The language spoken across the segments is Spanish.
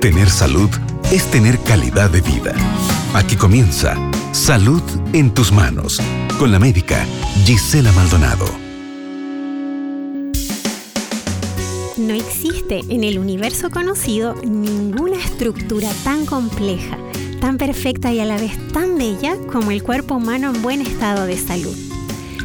Tener salud es tener calidad de vida. Aquí comienza Salud en tus manos con la médica Gisela Maldonado. No existe en el universo conocido ninguna estructura tan compleja, tan perfecta y a la vez tan bella como el cuerpo humano en buen estado de salud.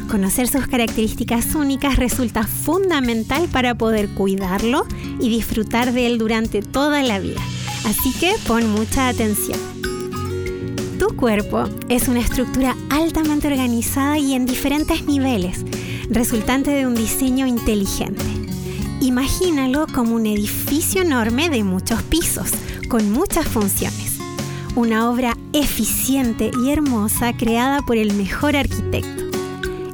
Conocer sus características únicas resulta fundamental para poder cuidarlo y disfrutar de él durante toda la vida. Así que pon mucha atención. Tu cuerpo es una estructura altamente organizada y en diferentes niveles, resultante de un diseño inteligente. Imagínalo como un edificio enorme de muchos pisos, con muchas funciones. Una obra eficiente y hermosa creada por el mejor arquitecto.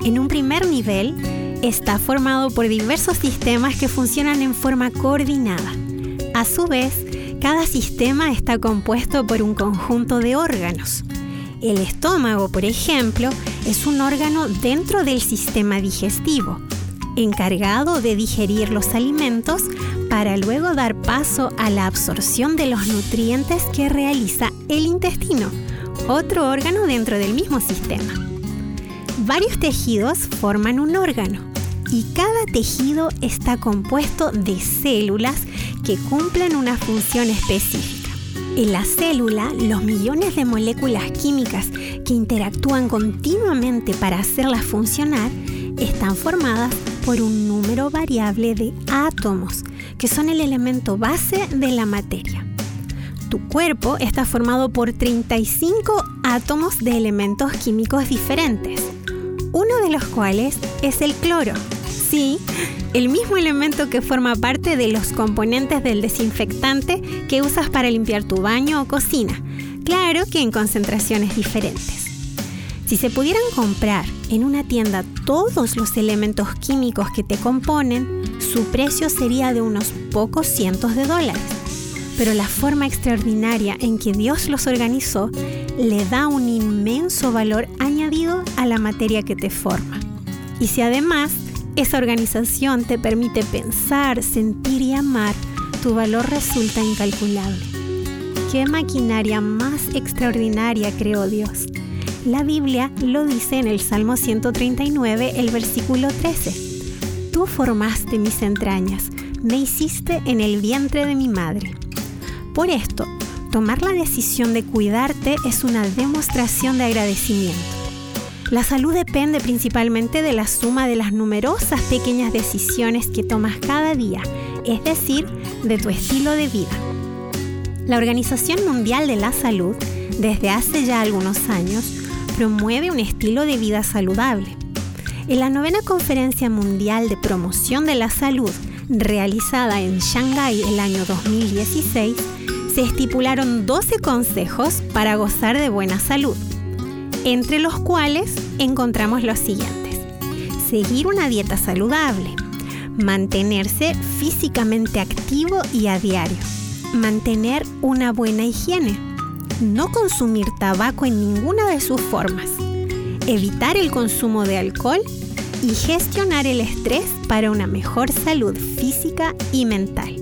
En un primer nivel, está formado por diversos sistemas que funcionan en forma coordinada. A su vez, cada sistema está compuesto por un conjunto de órganos. El estómago, por ejemplo, es un órgano dentro del sistema digestivo, encargado de digerir los alimentos para luego dar paso a la absorción de los nutrientes que realiza el intestino, otro órgano dentro del mismo sistema. Varios tejidos forman un órgano y cada tejido está compuesto de células que cumplen una función específica. En la célula, los millones de moléculas químicas que interactúan continuamente para hacerlas funcionar están formadas por un número variable de átomos, que son el elemento base de la materia. Tu cuerpo está formado por 35 átomos de elementos químicos diferentes los cuales es el cloro. Sí, el mismo elemento que forma parte de los componentes del desinfectante que usas para limpiar tu baño o cocina. Claro que en concentraciones diferentes. Si se pudieran comprar en una tienda todos los elementos químicos que te componen, su precio sería de unos pocos cientos de dólares. Pero la forma extraordinaria en que Dios los organizó le da un inmenso valor añadido a la materia que te forma. Y si además esa organización te permite pensar, sentir y amar, tu valor resulta incalculable. ¿Qué maquinaria más extraordinaria creó Dios? La Biblia lo dice en el Salmo 139, el versículo 13. Tú formaste mis entrañas, me hiciste en el vientre de mi madre. Por esto, Tomar la decisión de cuidarte es una demostración de agradecimiento. La salud depende principalmente de la suma de las numerosas pequeñas decisiones que tomas cada día, es decir, de tu estilo de vida. La Organización Mundial de la Salud, desde hace ya algunos años, promueve un estilo de vida saludable. En la novena Conferencia Mundial de Promoción de la Salud, realizada en Shanghái el año 2016, se estipularon 12 consejos para gozar de buena salud, entre los cuales encontramos los siguientes. Seguir una dieta saludable, mantenerse físicamente activo y a diario, mantener una buena higiene, no consumir tabaco en ninguna de sus formas, evitar el consumo de alcohol y gestionar el estrés para una mejor salud física y mental.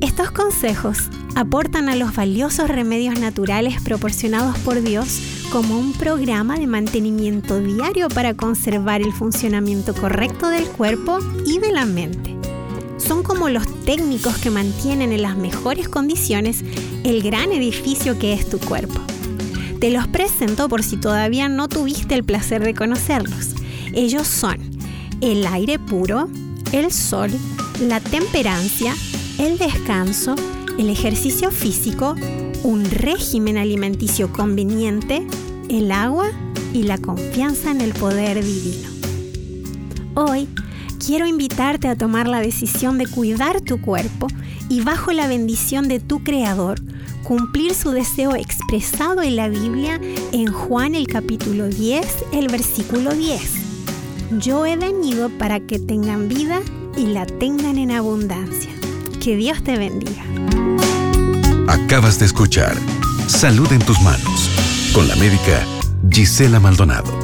Estos consejos aportan a los valiosos remedios naturales proporcionados por Dios como un programa de mantenimiento diario para conservar el funcionamiento correcto del cuerpo y de la mente. Son como los técnicos que mantienen en las mejores condiciones el gran edificio que es tu cuerpo. Te los presento por si todavía no tuviste el placer de conocerlos. Ellos son el aire puro, el sol, la temperancia, el descanso, el ejercicio físico, un régimen alimenticio conveniente, el agua y la confianza en el poder divino. Hoy quiero invitarte a tomar la decisión de cuidar tu cuerpo y bajo la bendición de tu Creador, cumplir su deseo expresado en la Biblia en Juan el capítulo 10, el versículo 10. Yo he venido para que tengan vida y la tengan en abundancia. Que Dios te bendiga. Acabas de escuchar Salud en tus manos con la médica Gisela Maldonado.